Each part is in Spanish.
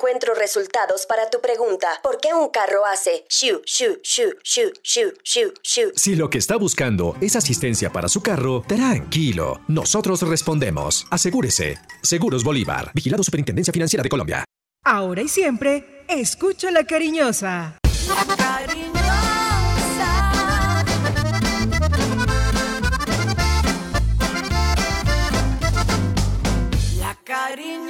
encuentro resultados para tu pregunta. ¿Por qué un carro hace shu, shu, shu, shu, shu, shu, shu? Si lo que está buscando es asistencia para su carro, tranquilo. Nosotros respondemos. Asegúrese. Seguros Bolívar. Vigilado Superintendencia Financiera de Colombia. Ahora y siempre, escucha la cariñosa. La cariñosa. La cariñosa.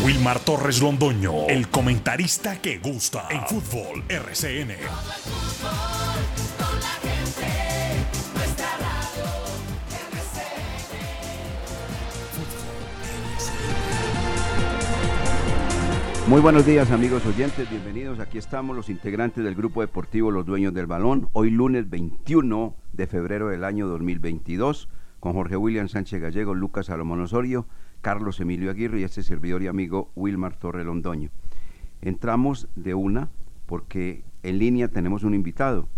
Wilmar Torres Londoño, el comentarista que gusta en fútbol RCN. Muy buenos días amigos oyentes, bienvenidos. Aquí estamos los integrantes del grupo deportivo Los Dueños del Balón. Hoy lunes 21 de febrero del año 2022 con Jorge William Sánchez Gallego, Lucas Salomón Osorio, Carlos Emilio Aguirre y este servidor y amigo Wilmar Torre Londoño. Entramos de una porque en línea tenemos un invitado.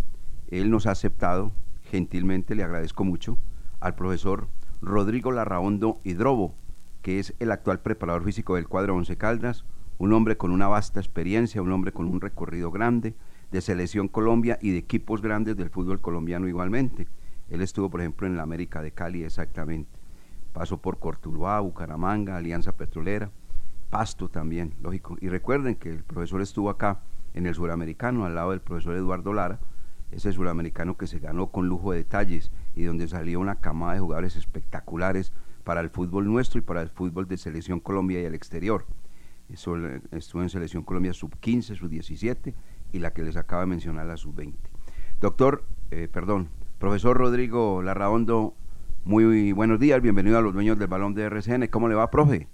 Él nos ha aceptado gentilmente, le agradezco mucho, al profesor Rodrigo Larraondo Hidrobo, que es el actual preparador físico del cuadro Once Caldas, un hombre con una vasta experiencia, un hombre con un recorrido grande de selección Colombia y de equipos grandes del fútbol colombiano igualmente. Él estuvo, por ejemplo, en la América de Cali exactamente. Pasó por Cortuluá, Bucaramanga, Alianza Petrolera, Pasto también, lógico. Y recuerden que el profesor estuvo acá en el suramericano, al lado del profesor Eduardo Lara, ese suramericano que se ganó con lujo de detalles y donde salió una camada de jugadores espectaculares para el fútbol nuestro y para el fútbol de selección Colombia y el exterior estuvo en Selección Colombia sub-15, sub-17 y la que les acaba de mencionar, la sub-20. Doctor, eh, perdón, profesor Rodrigo Larraondo, muy buenos días, bienvenido a los dueños del balón de RCN. ¿Cómo le va, profe?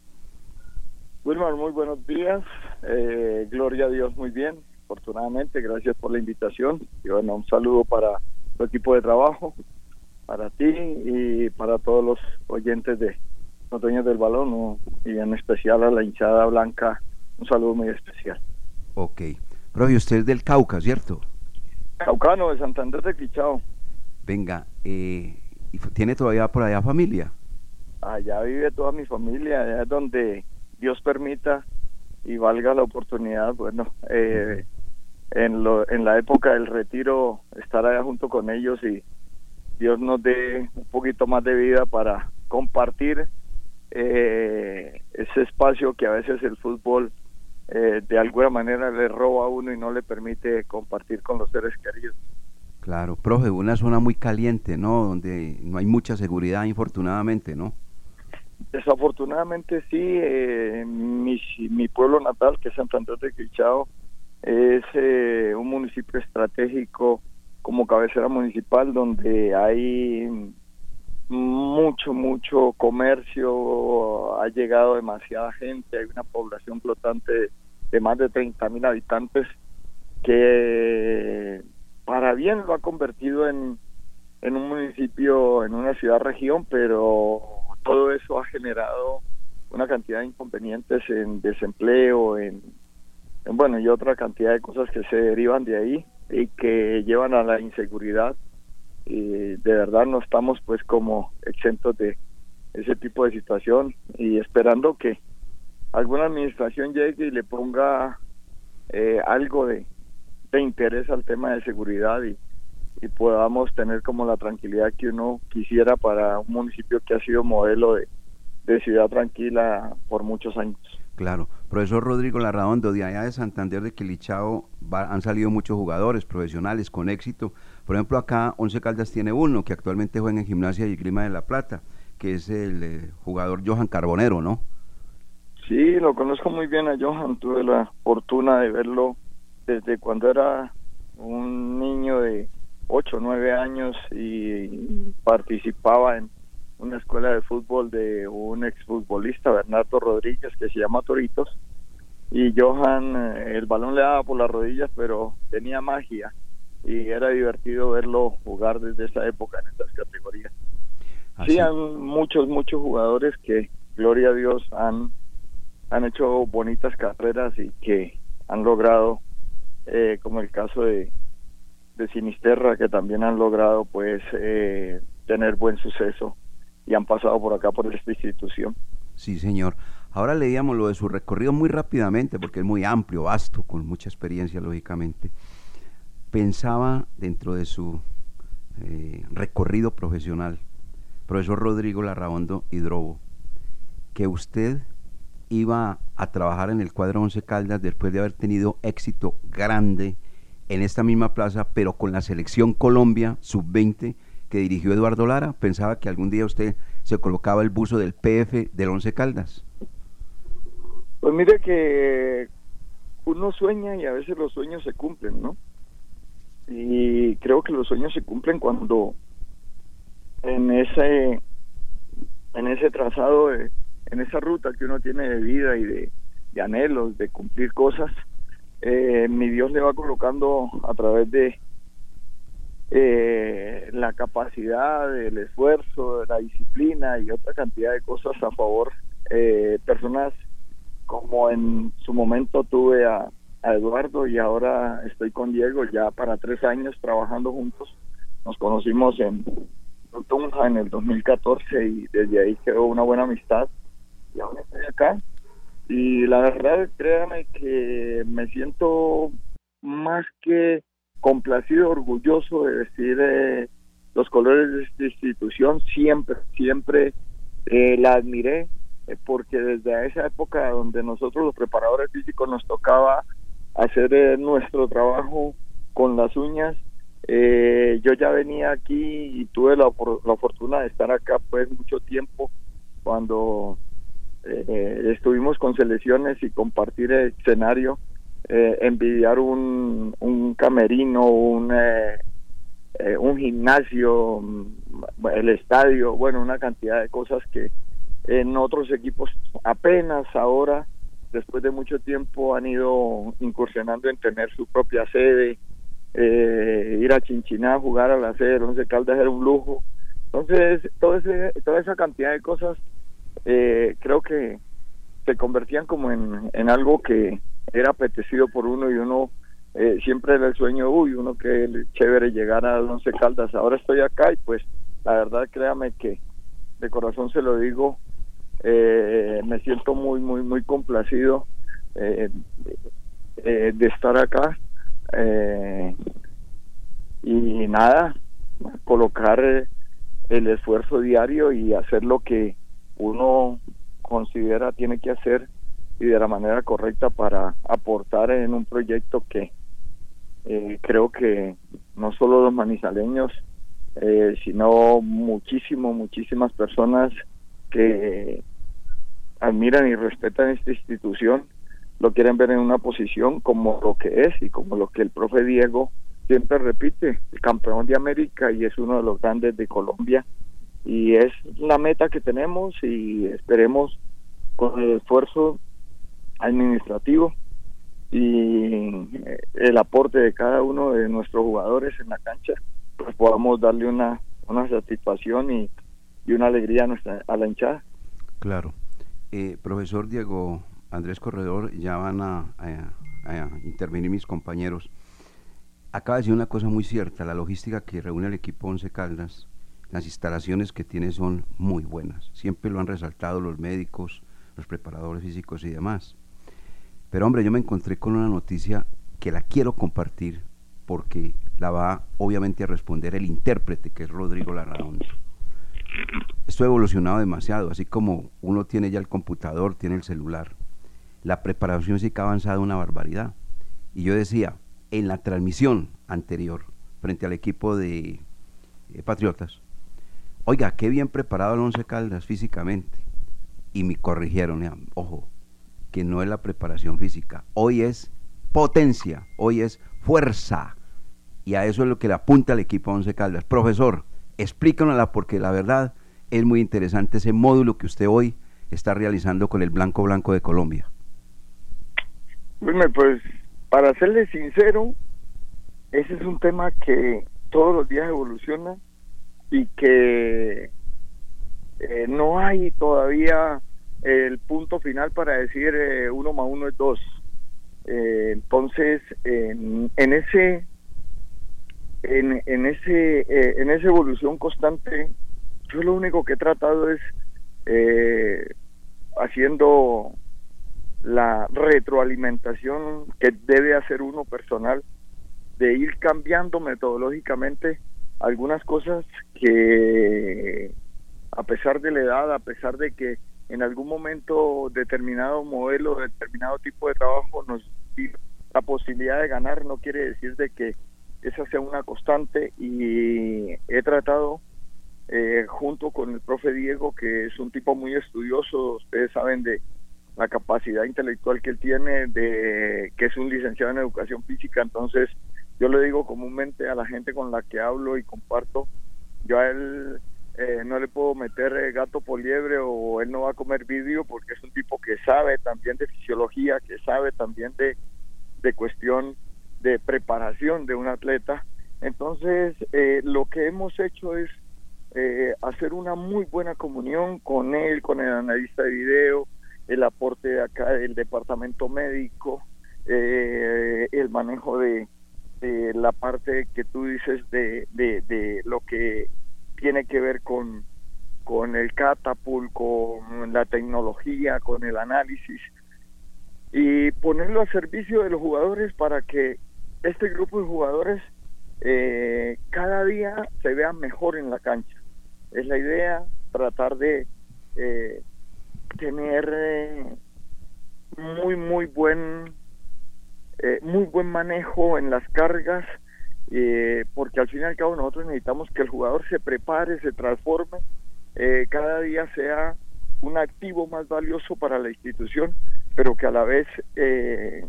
Wilmar, muy buenos días. Eh, gloria a Dios, muy bien. Afortunadamente, gracias por la invitación. Y bueno, un saludo para tu equipo de trabajo, para ti y para todos los oyentes de los dueños del balón y en especial a la hinchada blanca, un saludo muy especial. Ok. Profe, usted es del Cauca, ¿cierto? Caucano, de Santander de Quichao. Venga, eh, ¿y ¿tiene todavía por allá familia? Allá vive toda mi familia, allá es donde Dios permita y valga la oportunidad, bueno, eh, en, lo, en la época del retiro estar allá junto con ellos y Dios nos dé un poquito más de vida para compartir eh, ese espacio que a veces el fútbol eh, de alguna manera le roba a uno y no le permite compartir con los seres queridos. Claro, profe, una zona muy caliente, ¿no? Donde no hay mucha seguridad, infortunadamente, ¿no? Desafortunadamente sí, eh, mi, mi, pueblo natal, que es Santander de Quichao, es eh, un municipio estratégico como cabecera municipal donde hay mucho, mucho comercio, ha llegado demasiada gente, hay una población flotante de más de 30 mil habitantes que para bien lo ha convertido en, en un municipio, en una ciudad-región, pero todo eso ha generado una cantidad de inconvenientes en desempleo, en, en bueno, y otra cantidad de cosas que se derivan de ahí y que llevan a la inseguridad. Y de verdad no estamos pues como exentos de ese tipo de situación y esperando que alguna administración llegue y le ponga eh, algo de, de, interés al tema de seguridad y, y, podamos tener como la tranquilidad que uno quisiera para un municipio que ha sido modelo de, de ciudad tranquila por muchos años. Claro. Profesor Rodrigo Larraondo, de allá de Santander de Quilichao han salido muchos jugadores profesionales con éxito. Por ejemplo, acá Once Caldas tiene uno que actualmente juega en Gimnasia y Clima de la Plata, que es el eh, jugador Johan Carbonero, ¿no? Sí, lo conozco muy bien a Johan. Tuve la fortuna de verlo desde cuando era un niño de 8 o 9 años y participaba en una escuela de fútbol de un exfutbolista, Bernardo Rodríguez, que se llama Toritos. Y Johan, eh, el balón le daba por las rodillas, pero tenía magia y era divertido verlo jugar desde esa época en estas categorías. Sí, han muchos, muchos jugadores que, gloria a Dios, han, han hecho bonitas carreras y que han logrado, eh, como el caso de, de Sinisterra, que también han logrado pues eh, tener buen suceso y han pasado por acá por esta institución. Sí, señor. Ahora leíamos lo de su recorrido muy rápidamente, porque es muy amplio, vasto, con mucha experiencia, lógicamente. Pensaba dentro de su eh, recorrido profesional, profesor Rodrigo Larraondo Hidrobo, que usted iba a trabajar en el cuadro Once Caldas después de haber tenido éxito grande en esta misma plaza, pero con la selección Colombia sub-20 que dirigió Eduardo Lara, pensaba que algún día usted se colocaba el buzo del PF del Once Caldas. Pues mire que uno sueña y a veces los sueños se cumplen, ¿no? Y creo que los sueños se cumplen cuando en ese en ese trazado en esa ruta que uno tiene de vida y de, anhelos de cumplir cosas eh, mi Dios le va colocando a través de eh, la capacidad, el esfuerzo, la disciplina y otra cantidad de cosas a favor. Eh, personas como en su momento tuve a, Eduardo y ahora estoy con Diego ya para tres años trabajando juntos. Nos conocimos en Tunja en el 2014 y desde ahí quedó una buena amistad y ahora estoy acá. Y la verdad, créanme que me siento más que complacido, orgulloso de vestir eh, los colores de esta institución. Siempre, siempre eh, la admiré, eh, porque desde esa época donde nosotros los preparadores físicos nos tocaba hacer nuestro trabajo con las uñas, yo ya venía aquí y tuve la, la, fortuna de estar acá pues mucho tiempo cuando estuvimos con selecciones y compartir el escenario eh, envidiar un, un camerino, un, eh, eh, un gimnasio, mm, el estadio, bueno, una cantidad de cosas que en otros equipos apenas ahora, después de mucho tiempo, han ido incursionando en tener su propia sede, ir a Chinchiná a jugar a la sede, Once Caldas era un lujo. Entonces, todo ese, toda esa cantidad de cosas creo que se convertían como en, en algo que, era apetecido por uno y uno eh, siempre era el sueño, uy, uno que chévere llegar a Once Caldas. Ahora estoy acá y pues la verdad créame que de corazón se lo digo, eh, me siento muy, muy, muy complacido eh, de estar acá. y nada, colocar el esfuerzo diario y hacer lo que uno considera tiene que hacer y de la manera correcta para aportar en un proyecto que eh, creo que no solo los manizaleños, eh, sino muchísimo, muchísimas personas que admiran y respetan esta institución, lo quieren ver en una posición como lo que es y como lo que el profe Diego siempre repite, el campeón de América y es uno de los grandes de Colombia y es la meta que tenemos y esperemos con el esfuerzo administrativo y eh, el aporte de cada uno de nuestros jugadores en la cancha, pues podamos darle una, una satisfacción y, y una alegría a, nuestra, a la hinchada. Claro. Eh, profesor Diego Andrés Corredor, ya van a, intervenir mis compañeros. Acaba de decir una cosa muy cierta, la logística que reúne el equipo Once Caldas, las instalaciones que tiene son muy buenas. Siempre lo han resaltado los médicos, los preparadores físicos y demás. Pero hombre, yo me encontré con una noticia que la quiero compartir porque la va obviamente a responder el intérprete que es Rodrigo Larraondo. Esto ha evolucionado demasiado, así como uno tiene ya el computador, tiene el celular. la preparación física ha avanzado una barbaridad. Y yo decía, en la transmisión anterior, frente al equipo de eh, Patriotas, oiga, qué bien preparado el Once Caldas físicamente. Y me corrigieron, ojo, que no es la preparación física, hoy es potencia, hoy es fuerza. Y a eso es lo que le apunta el equipo Once Caldas. Profesor, explícanosla porque la verdad es muy interesante ese módulo que usted hoy está realizando con el Blanco Blanco de Colombia. Pues para serle sincero, ese es un tema que todos los días evoluciona y que eh, no hay todavía el punto final para decir eh, uno más uno es dos. Eh, entonces, en, en ese en, ese en esa evolución constante, yo lo único que he tratado es haciendo la retroalimentación que debe hacer uno personal de ir cambiando metodológicamente algunas cosas que a pesar de la edad, a pesar de que en algún momento determinado modelo, determinado tipo de trabajo nos dio la posibilidad de ganar, no quiere decir de que esa sea una constante. Y he tratado eh, junto con el profe Diego, que es un tipo muy estudioso, ustedes saben de la capacidad intelectual que él tiene, de que es un licenciado en educación física, entonces yo le digo comúnmente a la gente con la que hablo y comparto, yo a él eh, no le puedo meter eh, gato por liebre o él no va a comer vidrio porque es un tipo que sabe también de fisiología, que sabe también de, de cuestión de preparación de un atleta. Entonces, eh, lo que hemos hecho es hacer una muy buena comunión con él, con el analista de video, el aporte de acá del departamento médico, el manejo de, la parte que tú dices de, de, lo que tiene que ver con, con el catapult, con la tecnología, con el análisis y ponerlo a servicio de los jugadores para que este grupo de jugadores eh, cada día se vea mejor en la cancha. Es la idea tratar de eh, tener eh, muy muy buen muy buen manejo en las cargas eh, porque al fin y al cabo nosotros necesitamos que el jugador se prepare, se transforme, eh, cada día sea un activo más valioso para la institución, pero que a la vez eh,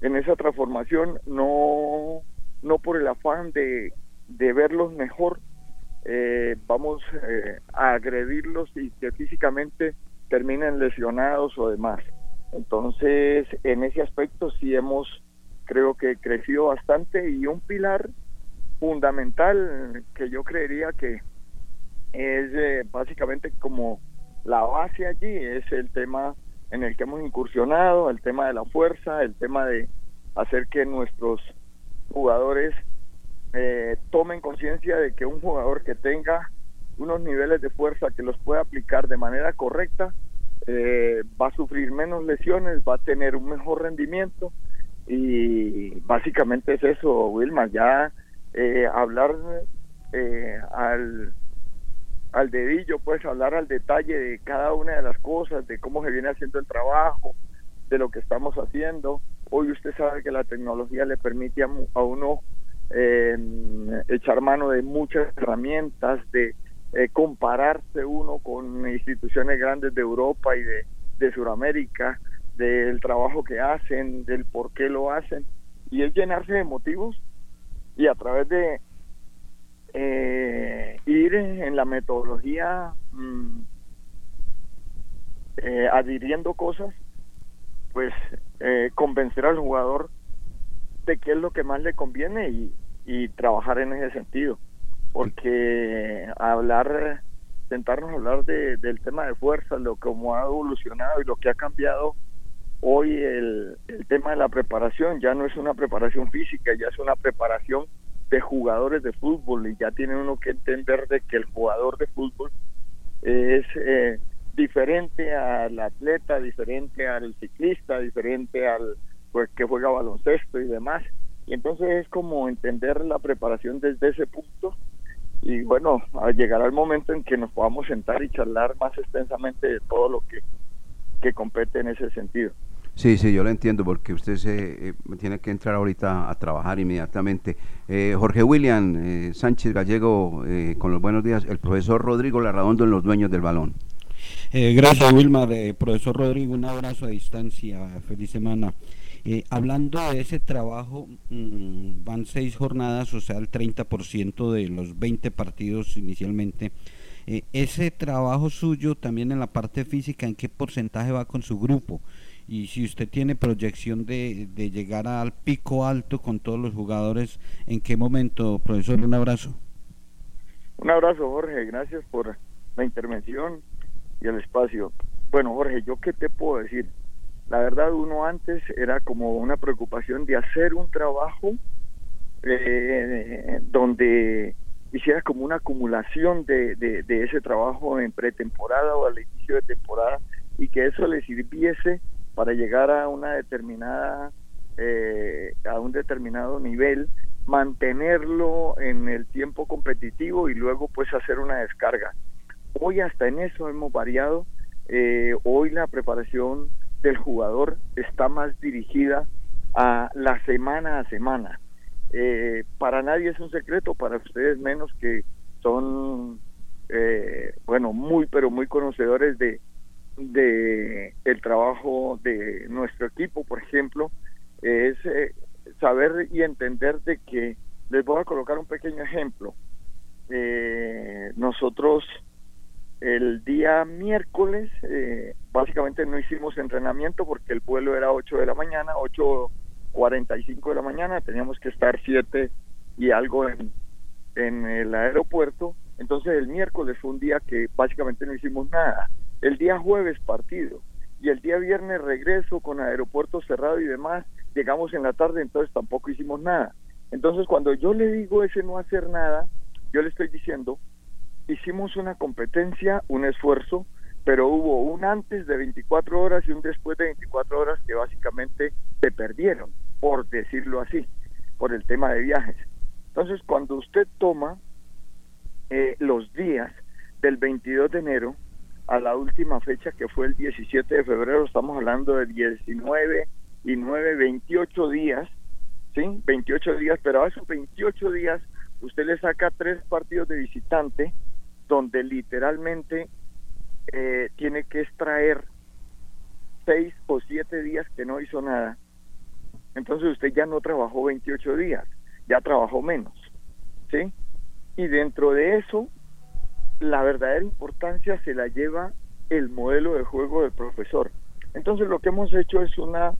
en esa transformación no, no por el afán de, de verlos mejor, vamos a agredirlos y que físicamente terminen lesionados o demás. Entonces, en ese aspecto sí hemos creo que creció bastante y un pilar fundamental que yo creería que es eh, básicamente como la base allí es el tema en el que hemos incursionado, el tema de la fuerza, el tema de hacer que nuestros jugadores eh, tomen conciencia de que un jugador que tenga unos niveles de fuerza que los pueda aplicar de manera correcta eh, va a sufrir menos lesiones, va a tener un mejor rendimiento y básicamente es eso, Wilma, ya eh, hablar eh, al, al dedillo, pues hablar al detalle de cada una de las cosas, de cómo se viene haciendo el trabajo, de lo que estamos haciendo. Hoy usted sabe que la tecnología le permite a, uno eh, echar mano de muchas herramientas, de compararse uno con instituciones grandes de Europa y de, de Sudamérica, del trabajo que hacen, del por qué lo hacen, y es llenarse de motivos y a través de eh, ir en la metodología mm, eh, adhiriendo cosas, pues eh, convencer al jugador de qué es lo que más le conviene y, y trabajar en ese sentido. Porque hablar, sentarnos a hablar de, del tema de fuerza, lo cómo ha evolucionado y lo que ha cambiado hoy el, tema de la preparación ya no es una preparación física, ya es una preparación de jugadores de fútbol y ya tiene uno que entender de que el jugador de fútbol es eh, diferente al atleta, diferente al ciclista, diferente al pues, que juega baloncesto y demás. Y entonces es como entender la preparación desde ese punto y bueno, llegar al momento en que nos podamos sentar y charlar más extensamente de todo lo que, que compete en ese sentido. Sí, sí, yo lo entiendo porque usted se eh, tiene que entrar ahorita a trabajar inmediatamente. Eh, Jorge William eh, Sánchez Gallego, con los buenos días. El profesor Rodrigo Larradondo en Los Dueños del Balón. gracias, Wilmar. profesor Rodrigo, un abrazo a distancia. Feliz semana. Hablando de ese trabajo, mm, van seis jornadas, o sea, el 30% de los 20 partidos inicialmente. ese trabajo suyo también en la parte física, ¿en qué porcentaje va con su grupo? y si usted tiene proyección de, de, llegar al pico alto con todos los jugadores, ¿en qué momento, profesor? Un abrazo. Un abrazo, Jorge, gracias por la intervención y el espacio. Bueno, Jorge, ¿yo qué te puedo decir? La verdad, uno antes era como una preocupación de hacer un trabajo eh, donde hiciera como una acumulación de, de, de ese trabajo en pretemporada o al inicio de temporada y que eso le sirviese para llegar a una determinada eh, a un determinado nivel mantenerlo en el tiempo competitivo y luego pues hacer una descarga. Hoy hasta en eso hemos variado. Eh, hoy la preparación del jugador está más dirigida a la semana a semana eh, para nadie es un secreto para ustedes menos que son bueno muy pero muy conocedores de de el trabajo de nuestro equipo, por ejemplo, es eh, saber y entender de que les voy a colocar un pequeño ejemplo. Eh, nosotros el día miércoles eh, básicamente no hicimos entrenamiento porque el vuelo era 8 de la mañana, 8.45 de la mañana, teníamos que estar 7 y algo en, en el aeropuerto. Entonces el miércoles fue un día que básicamente no hicimos nada el día jueves partido y el día viernes regreso con aeropuerto cerrado y demás, llegamos en la tarde, entonces tampoco hicimos nada. Entonces cuando yo le digo ese no hacer nada, yo le estoy diciendo, hicimos una competencia, un esfuerzo, pero hubo un antes de 24 horas y un después de 24 horas que básicamente se perdieron, por decirlo así, por el tema de viajes. Entonces cuando usted toma eh, los días del 22 de enero, a la última fecha que fue el 17 de febrero, estamos hablando de 19 y 9, 28 días, ¿sí? 28 días, pero a esos 28 días usted le saca tres partidos de visitante donde literalmente eh, tiene que extraer seis o siete días que no hizo nada. Entonces usted ya no trabajó 28 días, ya trabajó menos, ¿sí? Y dentro de eso la verdadera importancia se la lleva el modelo de juego del profesor. Entonces lo que hemos hecho es una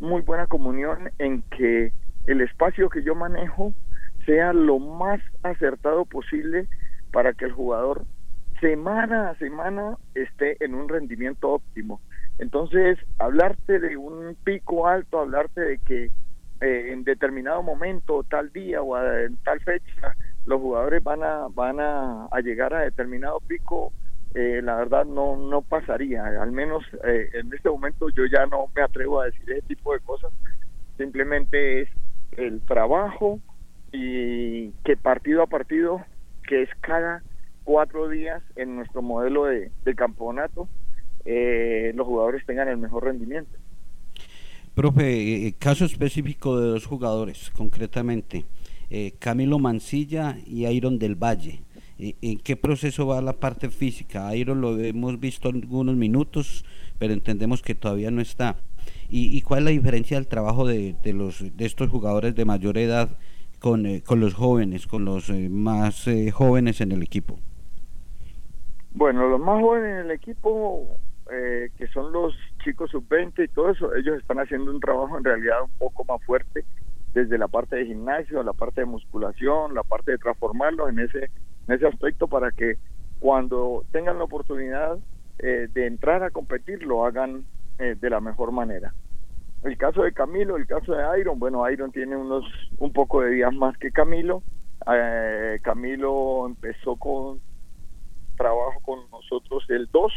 muy buena comunión en que el espacio que yo manejo sea lo más acertado posible para que el jugador semana a semana esté en un rendimiento óptimo. Entonces, hablarte de un pico alto, hablarte de que eh, en determinado momento, tal día o en tal fecha, los jugadores van a van a, llegar a determinado pico eh, la verdad no no pasaría al menos eh, en este momento yo ya no me atrevo a decir ese tipo de cosas simplemente es el trabajo y que partido a partido que es cada cuatro días en nuestro modelo de, campeonato eh, los jugadores tengan el mejor rendimiento profe caso específico de dos jugadores concretamente eh, Camilo Mancilla y Iron del Valle. Eh, ¿En qué proceso va la parte física? Iron lo hemos visto algunos minutos, pero entendemos que todavía no está. ¿Y, cuál es la diferencia del trabajo de, los, de estos jugadores de mayor edad con, eh, con los jóvenes, con los más jóvenes en el equipo? Bueno, los más jóvenes en el equipo, que son los chicos sub-20 y todo eso, ellos están haciendo un trabajo en realidad un poco más fuerte desde la parte de gimnasio, la parte de musculación, la parte de transformarlo en ese, en ese aspecto para que cuando tengan la oportunidad eh, de entrar a competir lo hagan eh, de la mejor manera. El caso de Camilo, el caso de Iron, bueno, Iron tiene unos un poco de días más que Camilo. Eh, Camilo empezó con trabajo con nosotros el 2,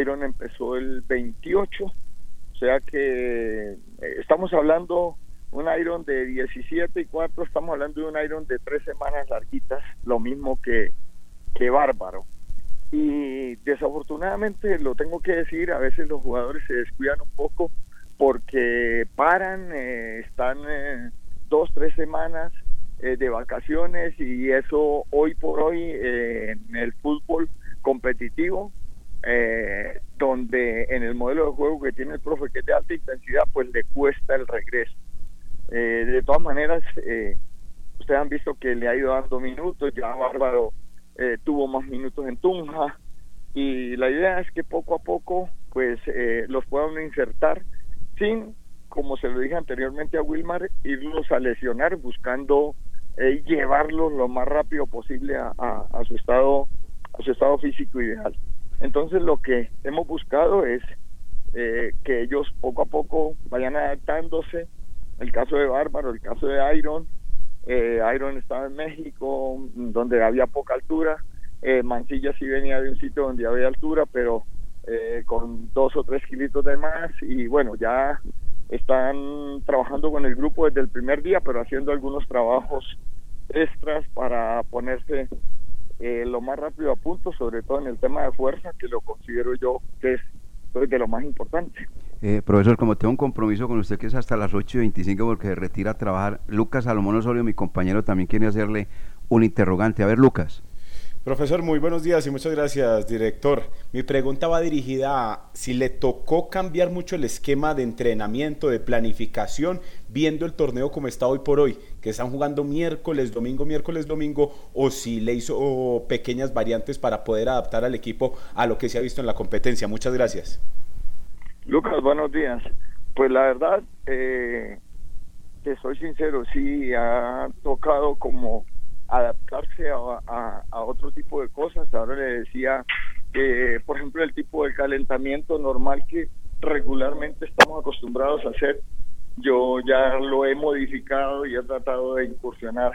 Iron empezó el 28, o sea que estamos hablando un Iron de 17 y 4, estamos hablando de un Iron de tres semanas larguitas, lo mismo que, que Bárbaro. Y desafortunadamente, lo tengo que decir, a veces los jugadores se descuidan un poco porque paran, eh, están eh, dos, tres semanas eh, de vacaciones y eso hoy por hoy en el fútbol competitivo, donde en el modelo de juego que tiene el profe que es de alta intensidad, pues le cuesta el regreso. de todas maneras, ustedes han visto que le ha ido dando minutos, ya Bárbaro tuvo más minutos en Tunja y la idea es que poco a poco pues los puedan insertar sin, como se lo dije anteriormente a Wilmar, irlos a lesionar buscando eh, llevarlos lo más rápido posible a, su estado a su estado físico ideal. Entonces lo que hemos buscado es eh, que ellos poco a poco vayan adaptándose. El caso de Bárbaro, el caso de Iron, eh, Iron estaba en México, donde había poca altura. Eh, Mancilla sí venía de un sitio donde había altura, pero eh, con dos o tres kilitos de más y bueno, ya están trabajando con el grupo desde el primer día, pero haciendo algunos trabajos extras para ponerse eh, lo más rápido a punto, sobre todo en el tema de fuerza, que lo considero yo que es pues, de lo más importante. Eh, profesor, como tengo un compromiso con usted que es hasta las 8 y 25 porque retira a trabajar, Lucas Salomón Osorio, mi compañero, también quiere hacerle un interrogante. A ver, Lucas. Profesor, muy buenos días y muchas gracias, director. Mi pregunta va dirigida a si le tocó cambiar mucho el esquema de entrenamiento, de planificación, viendo el torneo como está hoy por hoy, que están jugando miércoles, domingo, miércoles, domingo, o si le hizo pequeñas variantes para poder adaptar al equipo a lo que se ha visto en la competencia. Muchas gracias. Lucas, buenos días. Pues la verdad, eh, te soy sincero, sí ha tocado como adaptarse a, otro tipo de cosas. Ahora le decía que, por ejemplo, el tipo de calentamiento normal que regularmente estamos acostumbrados a hacer, yo ya lo he modificado y he tratado de incursionar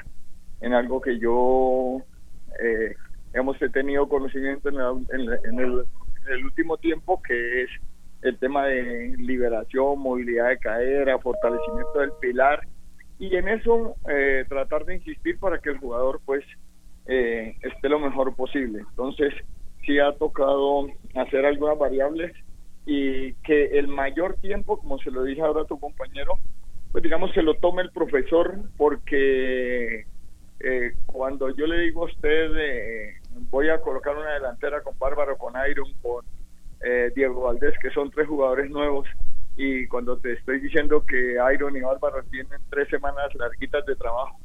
en algo que yo, eh, hemos tenido conocimiento en, el, último tiempo, que es el tema de liberación, movilidad de cadera, fortalecimiento del pilar y en eso eh, tratar de insistir para que el jugador pues eh, esté lo mejor posible. Entonces sí ha tocado hacer algunas variables y que el mayor tiempo, como se lo dije ahora a tu compañero, pues digamos se lo tome el profesor porque eh, cuando yo le digo a usted voy a colocar una delantera con Bárbaro, con Iron, con Diego Valdés, que son tres jugadores nuevos, y cuando te estoy diciendo que Iron y Álvaro tienen tres semanas larguitas de trabajo,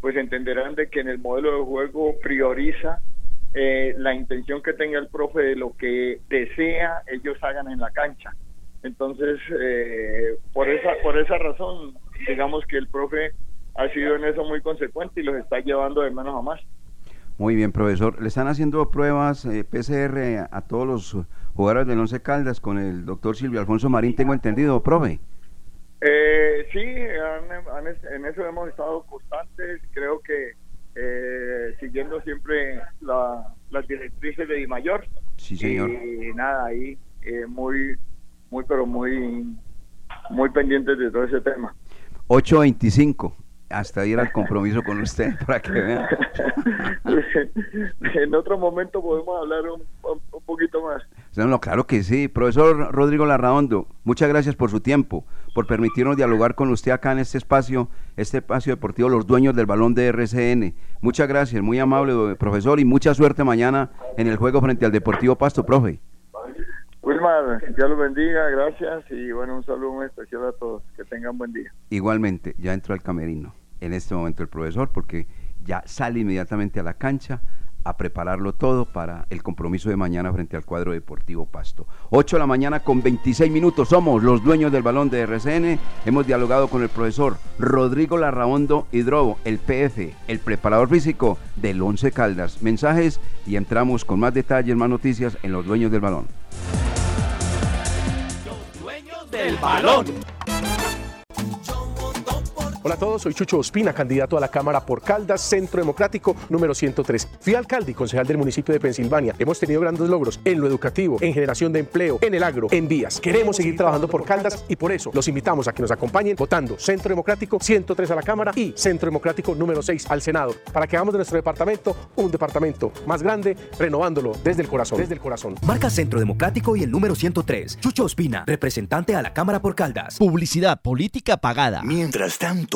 pues entenderán de que en el modelo de juego prioriza eh, la intención que tenga el profe de lo que desea ellos hagan en la cancha. Entonces, eh, por esa por esa razón, digamos que el profe ha sido en eso muy consecuente y los está llevando de menos a más. Muy bien, profesor. ¿Le están haciendo pruebas eh, PCR a, todos los jugadores del Once Caldas con el doctor Silvio Alfonso Marín, tengo entendido, profe? Eh, sí, en eso hemos estado constantes. Creo que eh, siguiendo siempre las directrices de Di Mayor. Sí, señor. Y nada, ahí eh, muy, muy, pero muy, muy pendientes de todo ese tema. 8.25 hasta ir al compromiso con usted para que vean. en otro momento podemos hablar un, poquito más. No, claro que sí. Profesor Rodrigo Larraondo, muchas gracias por su tiempo, por permitirnos dialogar con usted acá en este espacio, este espacio deportivo, los dueños del balón de RCN. Muchas gracias, muy amable profesor y mucha suerte mañana en el juego frente al Deportivo Pasto, profe. Wilmar, Dios lo bendiga, gracias y bueno, un saludo muy especial a todos. Que tengan buen día. Igualmente, ya entró al camerino en este momento el profesor porque ya sale inmediatamente a la cancha a prepararlo todo para el compromiso de mañana frente al cuadro deportivo Pasto. 8 de la mañana con 26 minutos, somos los dueños del balón de RCN. Hemos dialogado con el profesor Rodrigo Larraondo Hidrobo, el PF, el preparador físico del Once Caldas. Mensajes y entramos con más detalles, más noticias en los dueños del balón del balón. Hola a todos, soy Chucho Ospina, candidato a la Cámara por Caldas, Centro Democrático número 103. Fui alcalde y concejal del municipio de Pensilvania. Hemos tenido grandes logros en lo educativo, en generación de empleo, en el agro, en vías. Queremos seguir trabajando por Caldas y por eso los invitamos a que nos acompañen votando Centro Democrático 103 a la Cámara y Centro Democrático número 6 al Senado, para que hagamos de nuestro departamento un departamento más grande, renovándolo desde el corazón. Desde el corazón. Marca Centro Democrático y el número 103. Chucho Ospina, representante a la Cámara por Caldas. Publicidad política pagada. Mientras tanto,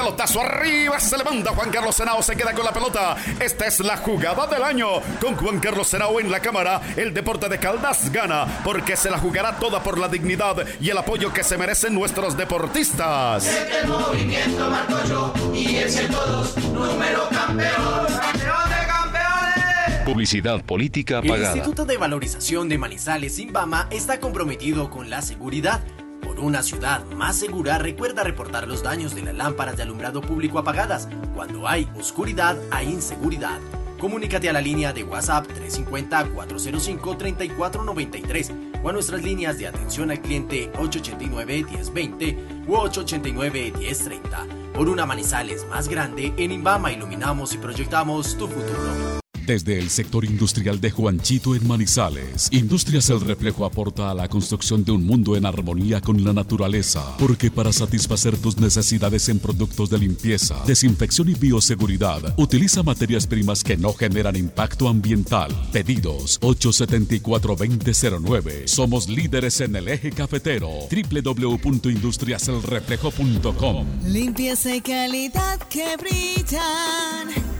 Pelotazo arriba, se levanta Juan Carlos Senao, se queda con la pelota. Esta es la jugada del año. Con Juan Carlos Senao en la cámara, el deporte de Caldas gana, porque se la jugará toda por la dignidad y el apoyo que se merecen nuestros deportistas. el movimiento marco yo y el 102, número campeón, campeón de campeones. Publicidad política El pagada. Instituto de Valorización de Manizales, Imbama, está comprometido con la seguridad. Una ciudad más segura, recuerda reportar los daños de las lámparas de alumbrado público apagadas. Cuando hay oscuridad, hay inseguridad. Comunícate a la línea de WhatsApp 350-405-3493 o a nuestras líneas de atención al cliente 889-1020 u 889-1030. Por una Manizales más grande, en Imbama iluminamos y proyectamos tu futuro. Desde el sector industrial de Juanchito en Manizales, Industrias El Reflejo aporta a la construcción de un mundo en armonía con la naturaleza, porque para satisfacer tus necesidades en productos de limpieza, desinfección y bioseguridad, utiliza materias primas que no generan impacto ambiental. Pedidos 874-2009. Somos líderes en el eje cafetero. www.industriaselreflejo.com. Limpieza y calidad que brillan.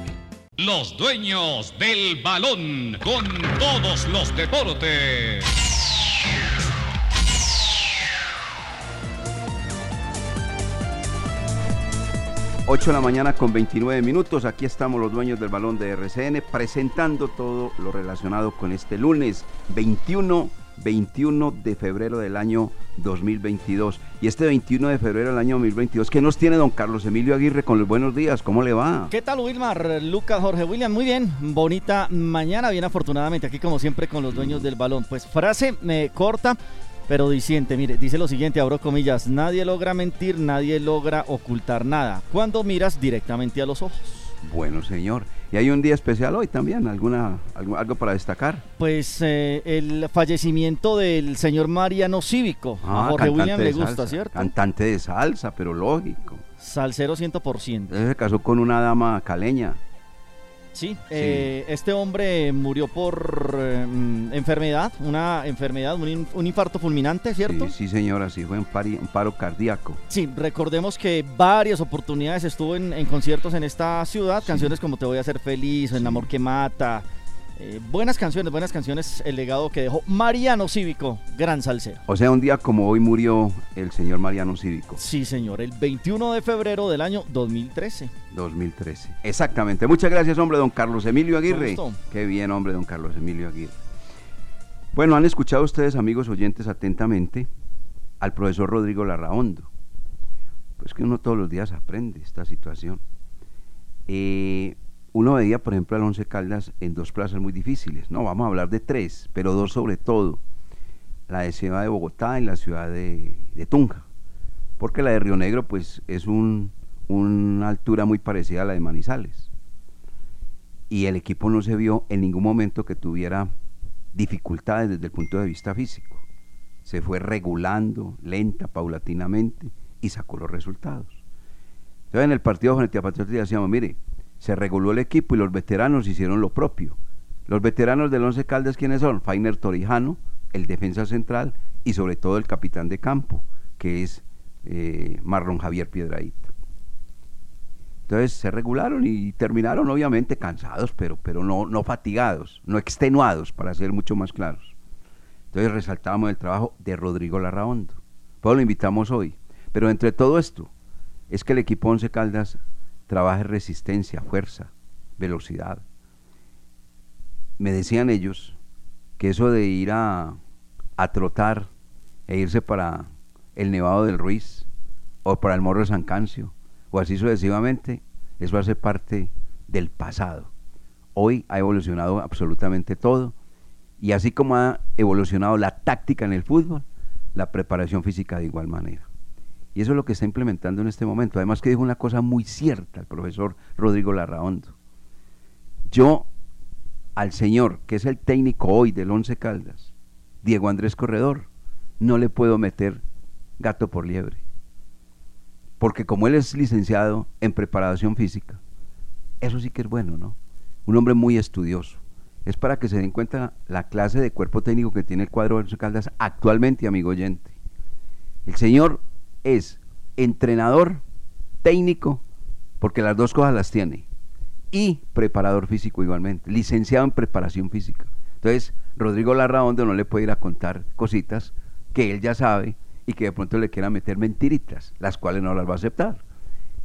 Los dueños del balón con todos los deportes. Ocho de la mañana con 29 minutos. Aquí estamos los dueños del balón de RCN presentando todo lo relacionado con este lunes 21, 21 de febrero del año 2022. Y este 21 de febrero del año 2022, ¿qué nos tiene don Carlos Emilio Aguirre con los buenos días? ¿Cómo le va? ¿Qué tal, Wilmar? Lucas, Jorge William, muy bien. Bonita mañana, bien afortunadamente, aquí como siempre con los dueños del balón. Pues frase me corta, pero diciente. Mire, dice lo siguiente, abro comillas, nadie logra mentir, nadie logra ocultar nada. Cuando miras directamente a los ojos. Bueno, señor. ¿Y hay un día especial hoy también? ¿Alguna, algo, algo para destacar? Pues eh, el fallecimiento del señor Mariano Cívico. a Jorge cantante William le gusta, salsa, ¿cierto? Cantante de salsa, pero lógico. Salsero 100%. Él se casó con una dama caleña. Sí, eh, este hombre murió por eh, enfermedad, una enfermedad, un, un infarto fulminante, ¿cierto? Sí, sí, señora, sí, fue un, pari- un paro cardíaco. Sí, recordemos que varias oportunidades estuvo en, en conciertos en esta ciudad, canciones como Te voy a hacer feliz, El amor que mata, eh, buenas canciones, buenas canciones, el legado que dejó Mariano Cívico, gran salsero. O sea, un día como hoy murió el señor Mariano Cívico. Sí, señor, el 21 de febrero del año 2013. 2013. Exactamente. Muchas gracias, hombre, don Carlos Emilio Aguirre. Qué bien, hombre, don Carlos Emilio Aguirre. Bueno, han escuchado ustedes, amigos oyentes, atentamente al profesor Rodrigo Larraondo. Pues que uno todos los días aprende esta situación. Eh, uno veía, por ejemplo, al Once Caldas en dos plazas muy difíciles. No, vamos a hablar de tres, pero dos sobre todo. La de Ciudad de Bogotá y la ciudad de, de Tunja. Porque la de Río Negro, pues, es un, una altura muy parecida a la de Manizales. Y el equipo no se vio en ningún momento que tuviera dificultades desde el punto de vista físico. Se fue regulando lenta, paulatinamente y sacó los resultados. Entonces en el partido frente a Patriotas decíamos, mire, se reguló el equipo y los veteranos hicieron lo propio. Los veteranos del Once Caldas, ¿quiénes son? Fainer Torijano, el defensa central y sobre todo el capitán de campo, que es eh, Marlon Javier Piedraíta. Entonces se regularon y terminaron obviamente cansados, pero, pero no, no fatigados, no extenuados, para ser mucho más claros. Entonces resaltábamos el trabajo de Rodrigo Larraondo. Pues lo invitamos hoy. Pero entre todo esto, es que el equipo Once Caldas trabaja resistencia, fuerza, velocidad. Me decían ellos que eso de ir a, a trotar e irse para el Nevado del Ruiz o para el Morro de San Cancio o así sucesivamente, eso hace parte del pasado. Hoy ha evolucionado absolutamente todo y así como ha evolucionado la táctica en el fútbol, la preparación física de igual manera. Y eso es lo que está implementando en este momento. Además que dijo una cosa muy cierta el profesor Rodrigo Larraondo. Yo al señor, que es el técnico hoy del Once Caldas, Diego Andrés Corredor, no le puedo meter gato por liebre. Porque como él es licenciado en preparación física, eso sí que es bueno, ¿no? Un hombre muy estudioso. Es para que se den cuenta la clase de cuerpo técnico que tiene el cuadro de Once Caldas actualmente, amigo oyente. El señor es entrenador, técnico, porque las dos cosas las tiene, y preparador físico igualmente, licenciado en preparación física. Entonces, Rodrigo Larraondo no le puede ir a contar cositas que él ya sabe y que de pronto le quiera meter mentiritas, las cuales no las va a aceptar.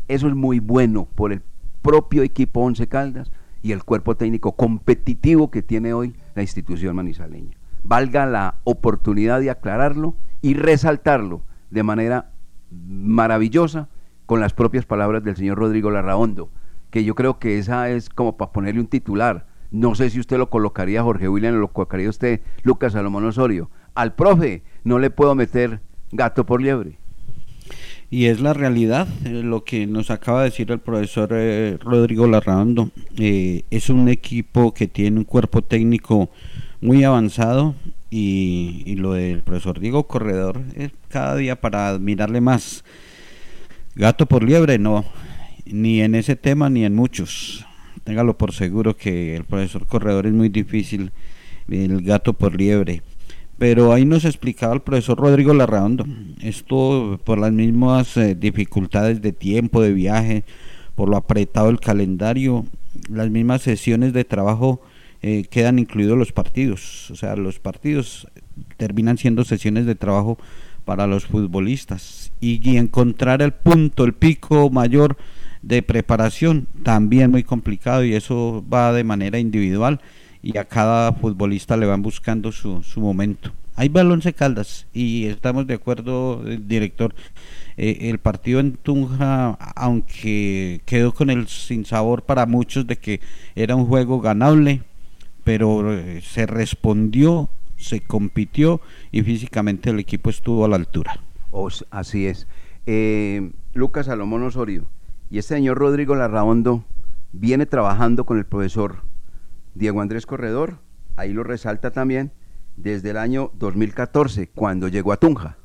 Eso es muy bueno por el propio equipo Once Caldas y el cuerpo técnico competitivo que tiene hoy la institución manizaleña. Valga la oportunidad de aclararlo y resaltarlo de manera maravillosa con las propias palabras del señor Rodrigo Larraondo, que yo creo que esa es como para ponerle un titular. No sé si usted lo colocaría, Jorge William, lo colocaría usted, Lucas Salomón Osorio. Al profe no le puedo meter gato por liebre. Y es la realidad, eh, lo que nos acaba de decir el profesor eh, Rodrigo Larraondo. Eh, es un equipo que tiene un cuerpo técnico muy avanzado, y, lo del profesor Diego Corredor es cada día para admirarle más. Gato por liebre, no, ni en ese tema ni en muchos. Téngalo por seguro que el profesor Corredor es muy difícil, el gato por liebre. Pero ahí nos explicaba el profesor Rodrigo Larraondo, esto por las mismas eh, dificultades de tiempo, de viaje, por lo apretado el calendario, las mismas sesiones de trabajo eh, quedan incluidos los partidos. O sea, los partidos terminan siendo sesiones de trabajo para los futbolistas. Y, encontrar el punto, el pico mayor de preparación, también muy complicado y eso va de manera individual y a cada futbolista le van buscando su, su momento. Hay balón Caldas y estamos de acuerdo, eh, director. Eh, el partido en Tunja, aunque quedó con el sinsabor para muchos de que era un juego ganable, pero eh, se respondió, se compitió y físicamente el equipo estuvo a la altura. así es. Eh, Lucas Salomón Osorio y este señor Rodrigo Larraondo viene trabajando con el profesor Diego Andrés Corredor, ahí lo resalta también, desde el año 2014, cuando llegó a Tunja.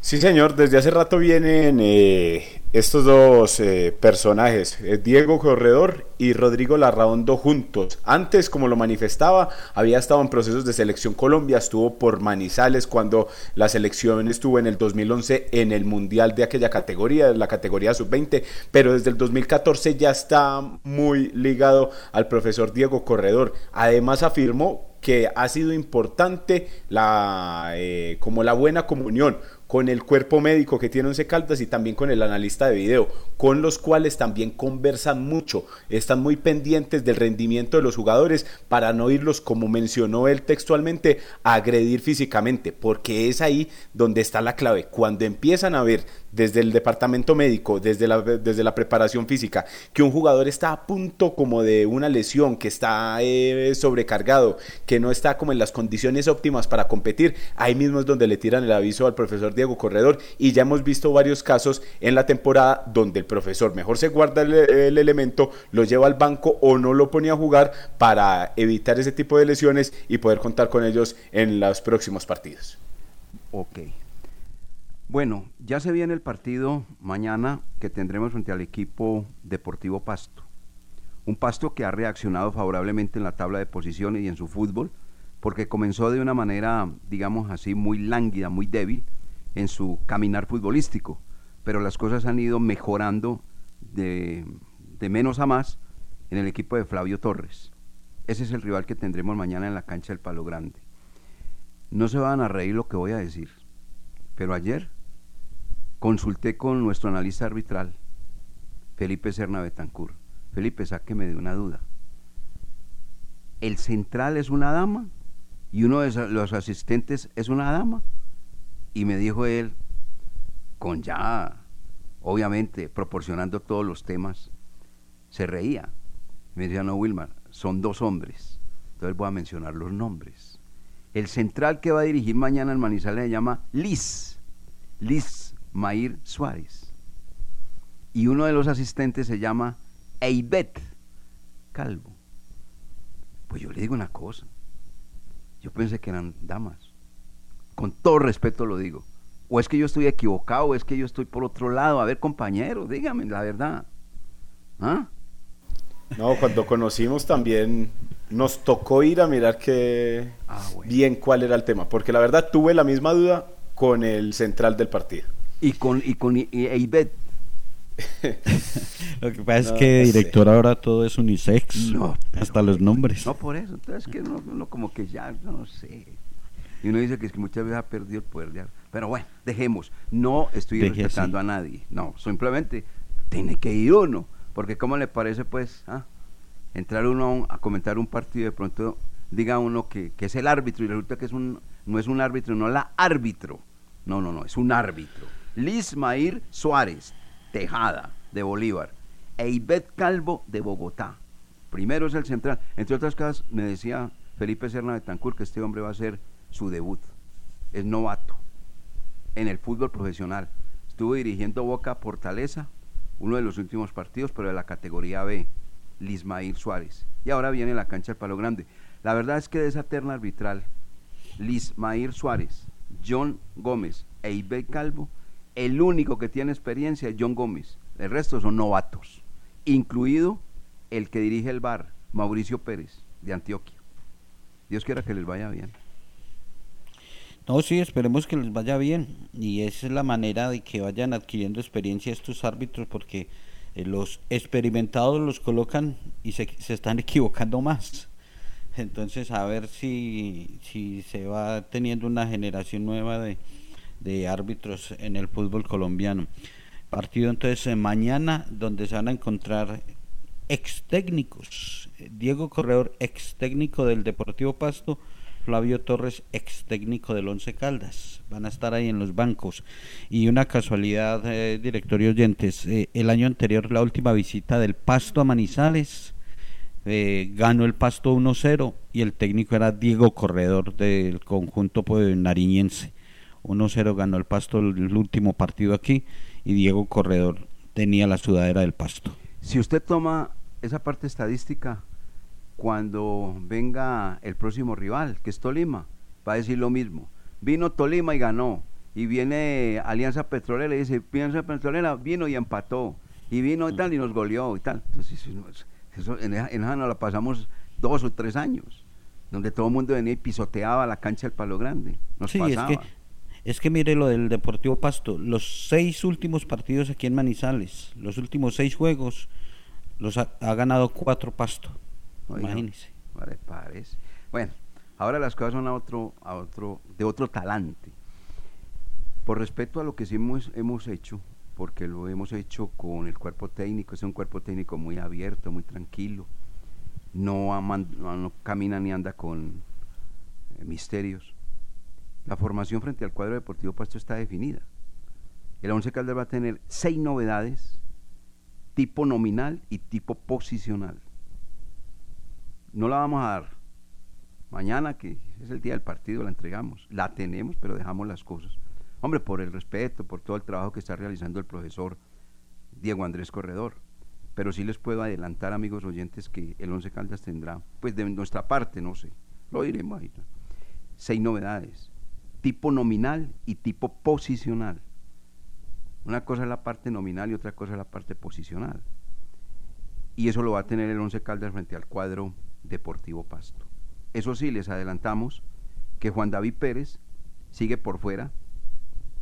Sí, señor, desde hace rato vienen eh, estos dos eh, personajes, eh, Diego Corredor y Rodrigo Larraondo juntos. Antes, como lo manifestaba, había estado en procesos de selección Colombia, estuvo por Manizales cuando la selección estuvo en el 2011 en el Mundial de aquella categoría, la categoría sub-20, pero desde el 2014 ya está muy ligado al profesor Diego Corredor. Además afirmó que ha sido importante la, como la buena comunión con el cuerpo médico que tiene Once Caldas y también con el analista de video, con los cuales también conversan mucho, están muy pendientes del rendimiento de los jugadores para no irlos, como mencionó él textualmente, a agredir físicamente, porque es ahí donde está la clave. Cuando empiezan a ver desde el departamento médico, desde la, desde la preparación física, que un jugador está a punto como de una lesión, que está eh, sobrecargado, que no está como en las condiciones óptimas para competir, ahí mismo es donde le tiran el aviso al profesor Diego Corredor y ya hemos visto varios casos en la temporada donde el profesor mejor se guarda el, el elemento, lo lleva al banco o no lo pone a jugar para evitar ese tipo de lesiones y poder contar con ellos en los próximos partidos. Ok. Bueno, ya se viene el partido mañana que tendremos frente al equipo Deportivo Pasto. Un Pasto que ha reaccionado favorablemente en la tabla de posiciones y en su fútbol, porque comenzó de una manera, digamos así, muy lánguida, muy débil en su caminar futbolístico, pero las cosas han ido mejorando de, de menos a más en el equipo de Flavio Torres. Ese es el rival que tendremos mañana en la cancha del Palo Grande. No se van a reír lo que voy a decir, pero ayer consulté con nuestro analista arbitral, Felipe Serna Betancur. Felipe, sáqueme de una duda. ¿El central es una dama? ¿Y uno de los asistentes es una dama? Y me dijo él, con ya, obviamente, proporcionando todos los temas, se reía. Me decía, no, Wilmar, son dos hombres. Entonces voy a mencionar los nombres. El central que va a dirigir mañana en Manizales se llama Liz. Liz Mair Suárez. Y uno de los asistentes se llama Eibet Calvo. Pues yo le digo una cosa. Yo pensé que eran damas. Con todo respeto lo digo. O es que yo estoy equivocado, o es que yo estoy por otro lado. A ver, compañero, dígame la verdad. ¿Ah? No, cuando conocimos también nos tocó ir a mirar que ah, bien cuál era el tema, porque la verdad tuve la misma duda con el central del partido. Y con y con Eibet. Lo que pasa es que director ahora todo es unisex, no, hasta los nombres. No por eso, entonces que uno, como que ya no sé. Y uno dice que es que muchas veces ha perdido el poder de Pero bueno, dejemos. No estoy respetando a nadie. No, simplemente tiene que ir uno. Porque ¿cómo le parece pues ah? Entrar uno a comentar un partido y de pronto diga uno que, es el árbitro y resulta que es un, no es un árbitro, no la árbitro. No, no, no, es un árbitro. Liz Mair Suárez, Tejada, de Bolívar. E Ivette Calvo, de Bogotá. Primero es el central. Entre otras cosas, me decía Felipe Serna de Tancur que este hombre va a hacer su debut. Es novato en el fútbol profesional. Estuvo dirigiendo Boca Fortaleza, uno de los últimos partidos, pero de la categoría B, Lismair Suárez. Y ahora viene la cancha del Palo Grande. La verdad es que de esa terna arbitral, Lismair Suárez, John Gómez e Ibe Calvo, el único que tiene experiencia es John Gómez. El resto son novatos, incluido el que dirige el bar, Mauricio Pérez, de Antioquia. Dios quiera que les vaya bien. No, sí, esperemos que les vaya bien. Y esa es la manera de que vayan adquiriendo experiencia estos árbitros, porque eh, los experimentados los colocan y se, se, están equivocando más. Entonces, a ver si, si se va teniendo una generación nueva de, de árbitros en el fútbol colombiano. Partido entonces eh, mañana, donde se van a encontrar ex técnicos. Diego Corredor, ex técnico del Deportivo Pasto Flavio Torres, ex técnico del Once Caldas. Van a estar ahí en los bancos. Y una casualidad, eh, director y oyentes, eh, el año anterior, la última visita del Pasto a Manizales, eh, ganó el Pasto 1-0 y el técnico era Diego Corredor del conjunto nariñense. 1-0 ganó el Pasto el último partido aquí y Diego Corredor tenía la sudadera del Pasto. Si usted toma esa parte estadística, cuando venga el próximo rival, que es Tolima, va a decir lo mismo. Vino Tolima y ganó. Y viene Alianza Petrolera y dice, Alianza Petrolera vino y empató. Y vino y tal y nos goleó y tal. Entonces, eso, en, esa, nos la pasamos dos o tres años, donde todo el mundo venía y pisoteaba la cancha del Palo Grande. Nos sí, es que, es que mire lo del Deportivo Pasto, los seis últimos partidos aquí en Manizales, los últimos seis juegos, los ha, ha ganado cuatro Pasto. Imagínese. Vale, parece. Bueno, ahora las cosas son a otro, a otro, de otro talante. Por respeto a lo que sí hemos, hemos hecho, porque lo hemos hecho con el cuerpo técnico, es un cuerpo técnico muy abierto, muy tranquilo, no, no, camina ni anda con eh, misterios. La formación frente al cuadro deportivo Pasto está definida. El Once Caldas va a tener seis novedades, tipo nominal y tipo posicional no la vamos a dar. Mañana, que es el día del partido, la entregamos. La tenemos, pero dejamos las cosas. Hombre, por el respeto, por todo el trabajo que está realizando el profesor Diego Andrés Corredor. Pero sí les puedo adelantar, amigos oyentes, que el Once Caldas tendrá, pues de nuestra parte, no sé, lo diremos ahí. Seis novedades, tipo nominal y tipo posicional. Una cosa es la parte nominal y otra cosa es la parte posicional. Y eso lo va a tener el Once Caldas frente al cuadro Deportivo Pasto. Eso sí, les adelantamos que Juan David Pérez sigue por fuera,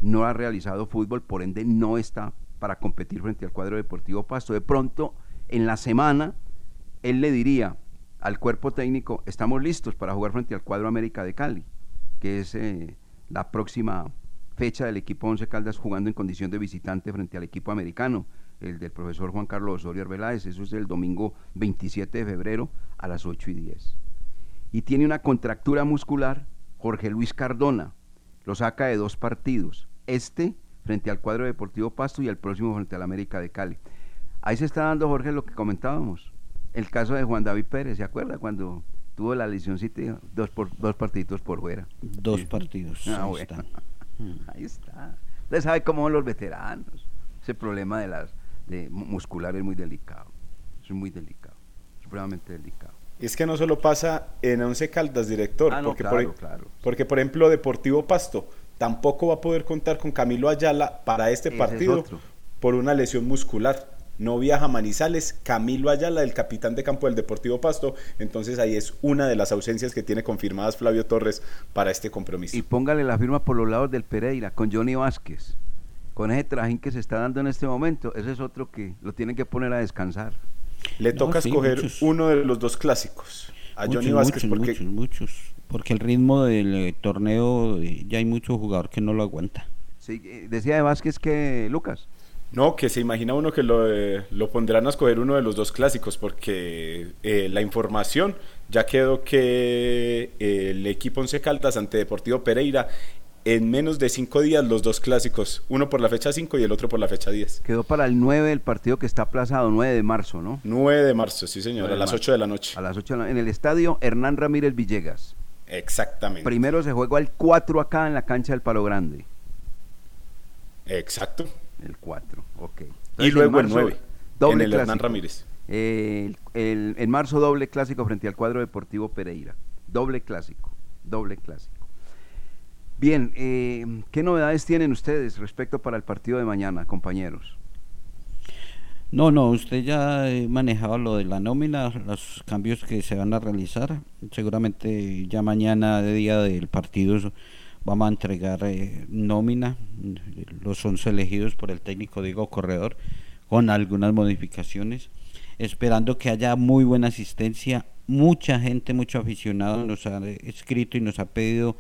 no ha realizado fútbol, por ende no está para competir frente al cuadro Deportivo Pasto. De pronto, en la semana, él le diría al cuerpo técnico, estamos listos para jugar frente al cuadro América de Cali, que es eh, la próxima fecha del equipo Once Caldas jugando en condición de visitante frente al equipo americano, el del profesor Juan Carlos Osorio Arbeláez, eso es el domingo 27 de febrero a las 8 y 10. Y tiene una contractura muscular, Jorge Luis Cardona, lo saca de dos partidos, este frente al cuadro deportivo Pasto y el próximo frente al América de Cali. Ahí se está dando, Jorge, lo que comentábamos, el caso de Juan David Pérez, ¿se acuerda? Cuando tuvo la lesión, dos, por, dos partiditos por fuera. Dos partidos. Ah, Ahí está. Usted sabe cómo son los veteranos. Ese problema de las de muscular es muy delicado. Es muy delicado. Supremamente delicado. Y es que no solo pasa en Once Caldas, director, ah, porque, por, porque por ejemplo Deportivo Pasto tampoco va a poder contar con Camilo Ayala para este partido por una lesión muscular no viaja Manizales, Camilo Ayala, el capitán de campo del Deportivo Pasto, entonces ahí es una de las ausencias que tiene confirmadas Flavio Torres para este compromiso. Y póngale la firma por los lados del Pereira, con Johnny Vázquez, con ese trajín que se está dando en este momento, ese es otro que lo tienen que poner a descansar. Le toca escoger uno de los dos clásicos a Johnny Vázquez porque... Muchos, muchos, porque el ritmo del eh, torneo eh, ya hay mucho jugador que no lo aguanta. Sí, eh, decía de Vázquez que Lucas. No, que se imagina uno que lo, eh, lo pondrán a escoger uno de los dos clásicos, porque eh, la información ya quedó que eh, el equipo Once Caldas ante Deportivo Pereira en menos de cinco días los dos clásicos, uno por la fecha 5 y el otro por la fecha 10. Quedó para el 9 el partido que está aplazado, 9 de marzo, ¿no? 9 de marzo, sí señor, a las 8 de la noche. A las 8 de la, en el estadio Hernán Ramírez Villegas. Exactamente. Primero se juega el 4 acá en la cancha del Palo Grande. Exacto. El 4, ok. y luego el 9, doble en el Hernán Ramírez. el, en marzo doble clásico frente al cuadro deportivo Pereira. Doble clásico, doble clásico. Bien, eh, ¿qué novedades tienen ustedes respecto para el partido de mañana, compañeros? No, no, usted ya ha manejado lo de la nómina, los cambios que se van a realizar. Seguramente ya mañana, de día del partido, vamos a entregar eh, nómina, los 11 elegidos por el técnico Diego Corredor, con algunas modificaciones, esperando que haya muy buena asistencia. Mucha gente, mucho aficionado nos ha escrito y nos ha pedido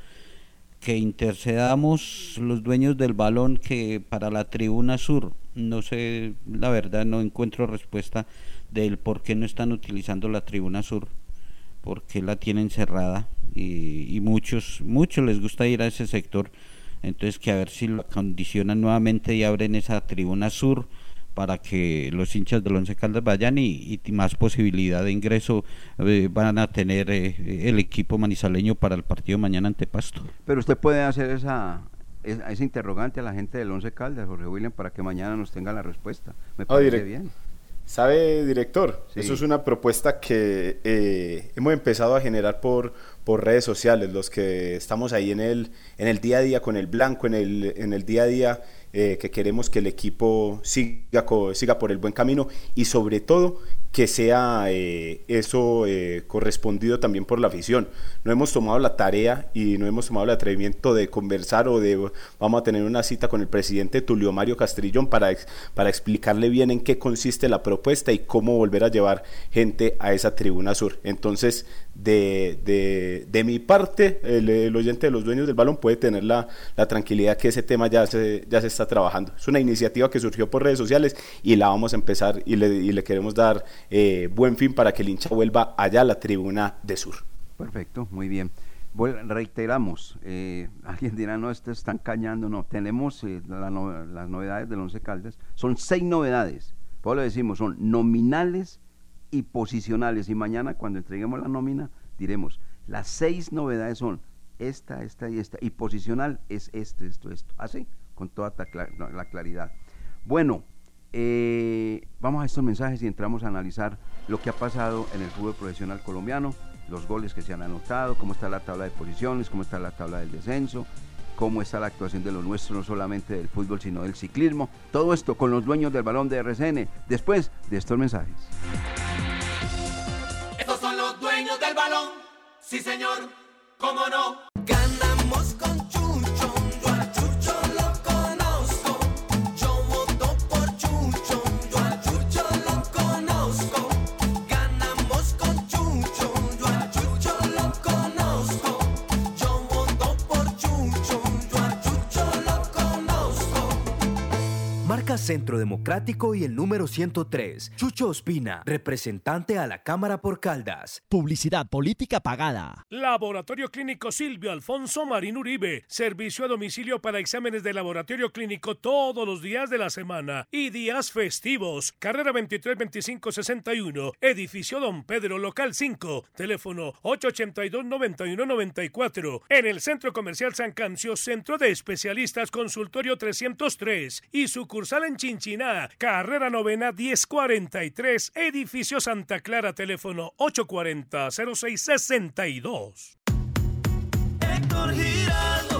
que intercedamos los dueños del balón que para la tribuna sur, no sé, la verdad no encuentro respuesta del por qué no están utilizando la tribuna sur, porque la tienen cerrada y, muchos, muchos les gusta ir a ese sector, entonces que a ver si lo acondicionan nuevamente y abren esa tribuna sur para que los hinchas del Once Caldas vayan y, más posibilidad de ingreso eh, van a tener eh, el equipo manizaleño para el partido mañana ante Pasto. Pero usted puede hacer esa, esa, interrogante a la gente del Once Caldas, Jorge William, para que mañana nos tenga la respuesta. Me parece bien. ¿Sabe, director? Eso es una propuesta que eh, hemos empezado a generar por, por redes sociales, los que estamos ahí en el, en el día a día con el blanco, en el, en el día a día eh, que queremos que el equipo siga, siga por el buen camino y sobre todo que sea eh, eso eh, correspondido también por la afición. No hemos tomado la tarea y no hemos tomado el atrevimiento de conversar o de vamos a tener una cita con el presidente Tulio Mario Castrillón para, para explicarle bien en qué consiste la propuesta y cómo volver a llevar gente a esa tribuna sur. Entonces, de, de, mi parte, el, oyente de los dueños del balón puede tener la, la tranquilidad que ese tema ya se, ya se está trabajando. Es una iniciativa que surgió por redes sociales y la vamos a empezar y le, y le queremos dar eh, buen fin para que el hincha vuelva allá a la tribuna de sur. Perfecto, muy bien. reiteramos, eh, alguien dirá, no, esto están cañando, no, tenemos eh, las novedades del Once Caldas, son seis novedades, pues lo decimos, son nominales y posicionales, y mañana cuando entreguemos la nómina diremos, las seis novedades son esta, esta y esta, y posicional es este, esto, esto, así, con toda la claridad. Bueno, eh, vamos a estos mensajes y entramos a analizar lo que ha pasado en el fútbol profesional colombiano, los goles que se han anotado, cómo está la tabla de posiciones, cómo está la tabla del descenso, cómo está la actuación de los nuestros, no solamente del fútbol, sino del ciclismo. Todo esto con los dueños del balón de RCN, después de estos mensajes. Estos son los dueños del balón, sí señor, cómo no. Centro Democrático y el número 103. Chucho Ospina, representante a la Cámara por Caldas. Publicidad política pagada. Laboratorio Clínico Silvio Alfonso Marín Uribe. Servicio a domicilio para exámenes de laboratorio clínico todos los días de la semana y días festivos. Carrera 23 25 61. Edificio Don Pedro, local 5. Teléfono 882 91 94. En el Centro Comercial San Cancio, Centro de Especialistas Consultorio 303 y sucursal en Chinchiná, carrera novena 1043, edificio Santa Clara, teléfono 840-0662. Héctor Giraldo,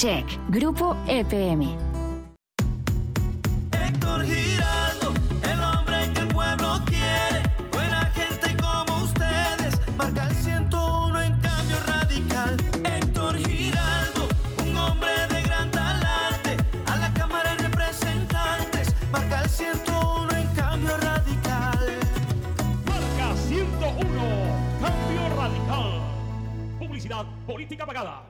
Check, Grupo EPM. Héctor Giraldo, el hombre que el pueblo quiere, buena gente como ustedes, marca el 101 en cambio radical. Héctor Giraldo, un hombre de gran talante, a la Cámara de Representantes, marca el 101 en cambio radical. Marca 101, cambio radical. Publicidad política pagada.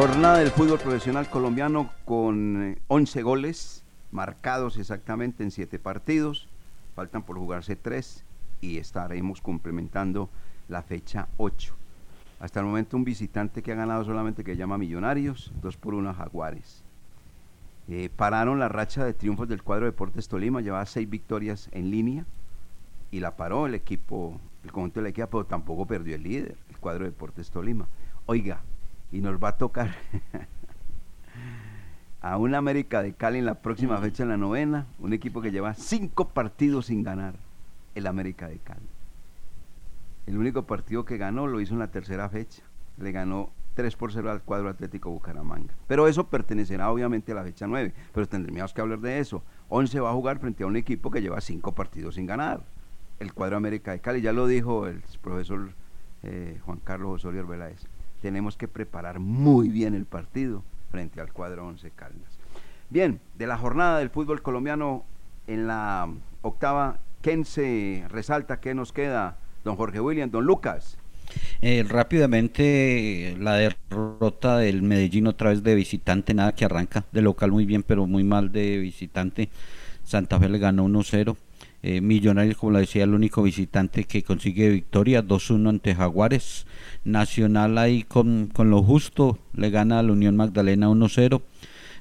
Jornada del fútbol profesional colombiano con eh, 11 goles marcados exactamente en 7 partidos. Faltan por jugarse 3 y estaremos complementando la fecha 8. Hasta el momento un visitante que ha ganado solamente que llama Millonarios, 2 por 1 a Jaguares. Eh, pararon la racha de triunfos del cuadro Deportes Tolima, llevaba 6 victorias en línea y la paró el equipo, el conjunto de la equipa, pero tampoco perdió el líder, el cuadro Deportes Tolima. Oiga, y nos va a tocar a un América de Cali en la próxima fecha en la novena, un equipo que lleva cinco partidos sin ganar, el América de Cali. El único partido que ganó lo hizo en la tercera fecha, le ganó 3 por 0 al cuadro Atlético Bucaramanga. Pero eso pertenecerá obviamente a la fecha 9, pero tendríamos que hablar de eso. 11 va a jugar frente a un equipo que lleva cinco partidos sin ganar, el cuadro América de Cali, ya lo dijo el profesor eh, Juan Carlos Osorio Arbeláez tenemos que preparar muy bien el partido frente al cuadro Once Caldas. Bien, de la jornada del fútbol colombiano en la octava, ¿quién se resalta? ¿Qué nos queda? Don Jorge William, don Lucas. Eh, rápidamente, la derrota del Medellín otra vez de visitante, nada que arranca de local muy bien, pero muy mal de visitante. Santa Fe le ganó 1-0. Eh, Millonarios, como lo decía, el único visitante que consigue victoria, 2-1 ante Jaguares. Nacional ahí con, con lo justo, le gana a la Unión Magdalena 1-0.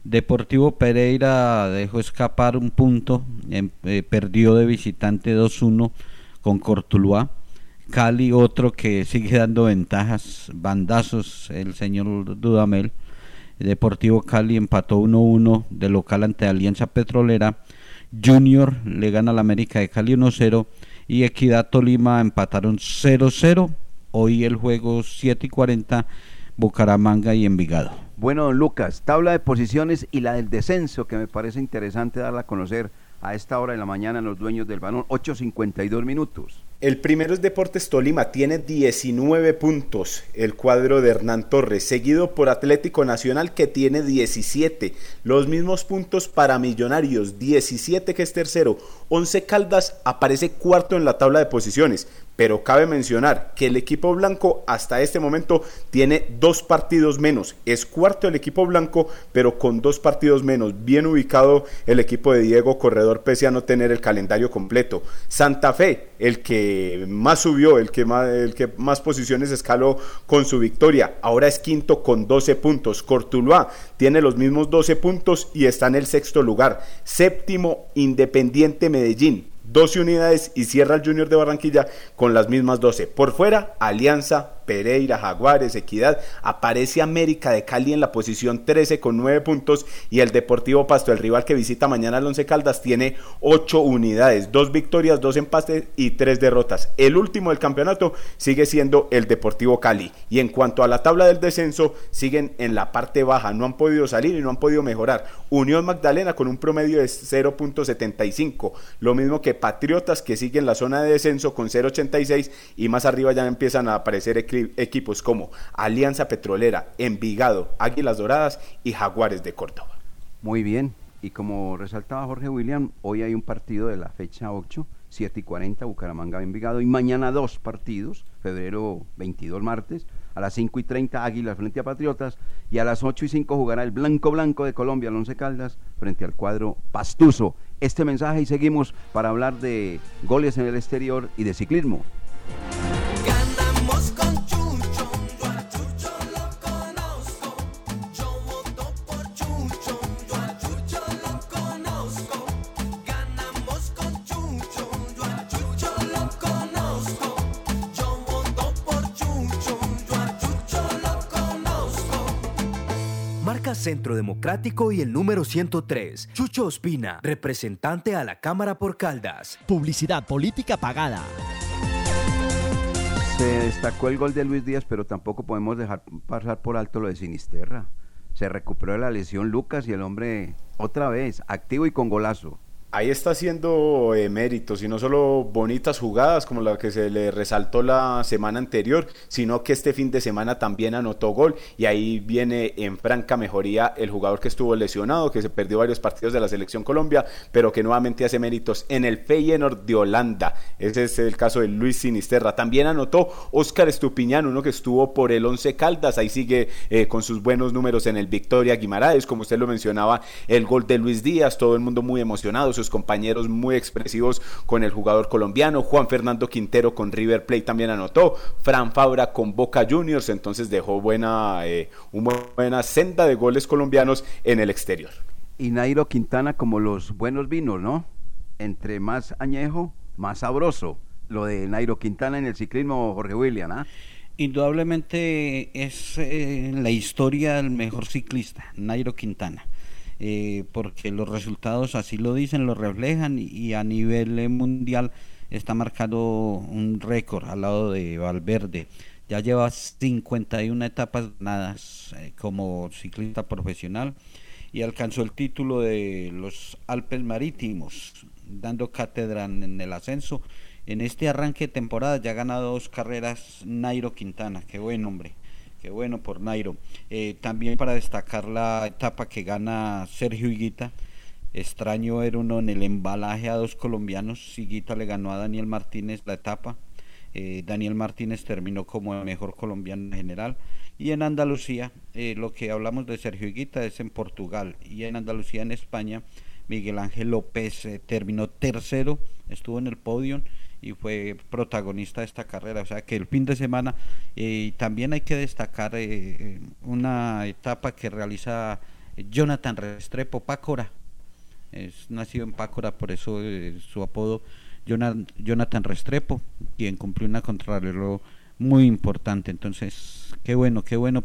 Deportivo Pereira dejó escapar un punto, em, eh, perdió de visitante 2-1 con Cortuluá. Cali otro que sigue dando ventajas, bandazos, el señor Dudamel. Deportivo Cali empató 1-1 de local ante Alianza Petrolera. Junior le gana al América de Cali 1-0 y Equidad Tolima empataron 0-0. Hoy el juego 7 y 40, Bucaramanga y Envigado. Bueno, don Lucas, tabla de posiciones y la del descenso, que me parece interesante darla a conocer a esta hora de la mañana en los dueños del balón, 8.52 minutos. El primero es Deportes Tolima, tiene 19 puntos el cuadro de Hernán Torres, seguido por Atlético Nacional que tiene 17. Los mismos puntos para Millonarios, 17 que es tercero. 11 Caldas aparece cuarto en la tabla de posiciones, pero cabe mencionar que el equipo blanco hasta este momento tiene dos partidos menos. Es cuarto el equipo blanco, pero con dos partidos menos. Bien ubicado el equipo de Diego Corredor, pese a no tener el calendario completo. Santa Fe, el que más subió, el que más, el que más posiciones escaló con su victoria. Ahora es quinto con 12 puntos. Cortuluá tiene los mismos 12 puntos y está en el sexto lugar. Séptimo, Independiente Medellín. 12 unidades y cierra el Junior de Barranquilla con las mismas 12. Por fuera, Alianza, Pereira, Jaguares, Equidad, aparece América de Cali en la posición 13 con 9 puntos y el Deportivo Pasto, el rival que visita mañana al Once Caldas, tiene 8 unidades, 2 victorias, 2 empates y 3 derrotas. El último del campeonato sigue siendo el Deportivo Cali. Y en cuanto a la tabla del descenso, siguen en la parte baja, no han podido salir y no han podido mejorar. Unión Magdalena con un promedio de 0.75, lo mismo que Patriotas que sigue en la zona de descenso con 0.86 y más arriba ya empiezan a aparecer equipos como Alianza Petrolera, Envigado, Águilas Doradas y Jaguares de Córdoba. Muy bien, y como resaltaba Jorge William, hoy hay un partido de la fecha 8, 7 y 40, Bucaramanga Envigado, y mañana dos partidos, febrero 22 martes, a las 5 y 30 Águilas frente a Patriotas, y a las 8 y 5 jugará el Blanco Blanco de Colombia, el Once Caldas, frente al cuadro Pastuso. Este mensaje y seguimos para hablar de goles en el exterior y de ciclismo. Centro Democrático y el número 103. Chucho Ospina, representante a la Cámara por Caldas. Publicidad política pagada. Se destacó el gol de Luis Díaz, pero tampoco podemos dejar pasar por alto lo de Sinisterra. Se recuperó de la lesión Lucas y el hombre otra vez, activo y con golazo. Ahí está haciendo eh, méritos y no solo bonitas jugadas como la que se le resaltó la semana anterior, sino que este fin de semana también anotó gol y ahí viene en franca mejoría el jugador que estuvo lesionado, que se perdió varios partidos de la selección Colombia, pero que nuevamente hace méritos en el Feyenoord de Holanda. Ese es el caso de Luis Sinisterra. También anotó Oscar Estupiñán, uno que estuvo por el Once Caldas, ahí sigue eh, con sus buenos números en el Victoria Guimaraes, como usted lo mencionaba, el gol de Luis Díaz, todo el mundo muy emocionado, sus compañeros muy expresivos con el jugador colombiano, Juan Fernando Quintero con River Plate también anotó, Fran Fabra con Boca Juniors, entonces dejó buena, eh, una buena senda de goles colombianos en el exterior. Y Nairo Quintana como los buenos vinos, ¿no? Entre más añejo, más sabroso. Lo de Nairo Quintana en el ciclismo, Jorge William, ¿ah? Indudablemente es eh, la historia del mejor ciclista, Nairo Quintana. Eh, porque los resultados así lo dicen, lo reflejan y a nivel eh, mundial está marcado un récord al lado de Valverde. Ya lleva 51 etapas ganadas eh, como ciclista profesional y alcanzó el título de los Alpes Marítimos, dando cátedra en el ascenso. En este arranque de temporada ya ha ganado dos carreras Nairo Quintana, qué buen hombre. Qué bueno por Nairo. Eh, también para destacar la etapa que gana Sergio Higuita. Extraño ver uno en el embalaje a dos colombianos. Higuita le ganó a Daniel Martínez la etapa. Eh, Daniel Martínez terminó como el mejor colombiano en general. Y en Andalucía, eh, lo que hablamos de Sergio Higuita es en Portugal. Y en Andalucía, en España, Miguel Ángel López terminó tercero, estuvo en el podio y fue protagonista de esta carrera. O sea que el fin de semana eh, también hay que destacar eh, una etapa que realiza Jonathan Restrepo, Pácora. Es nacido en Pácora, por eso su apodo Jonathan Restrepo, quien cumplió una contrarreloj muy importante. Entonces, qué bueno, qué bueno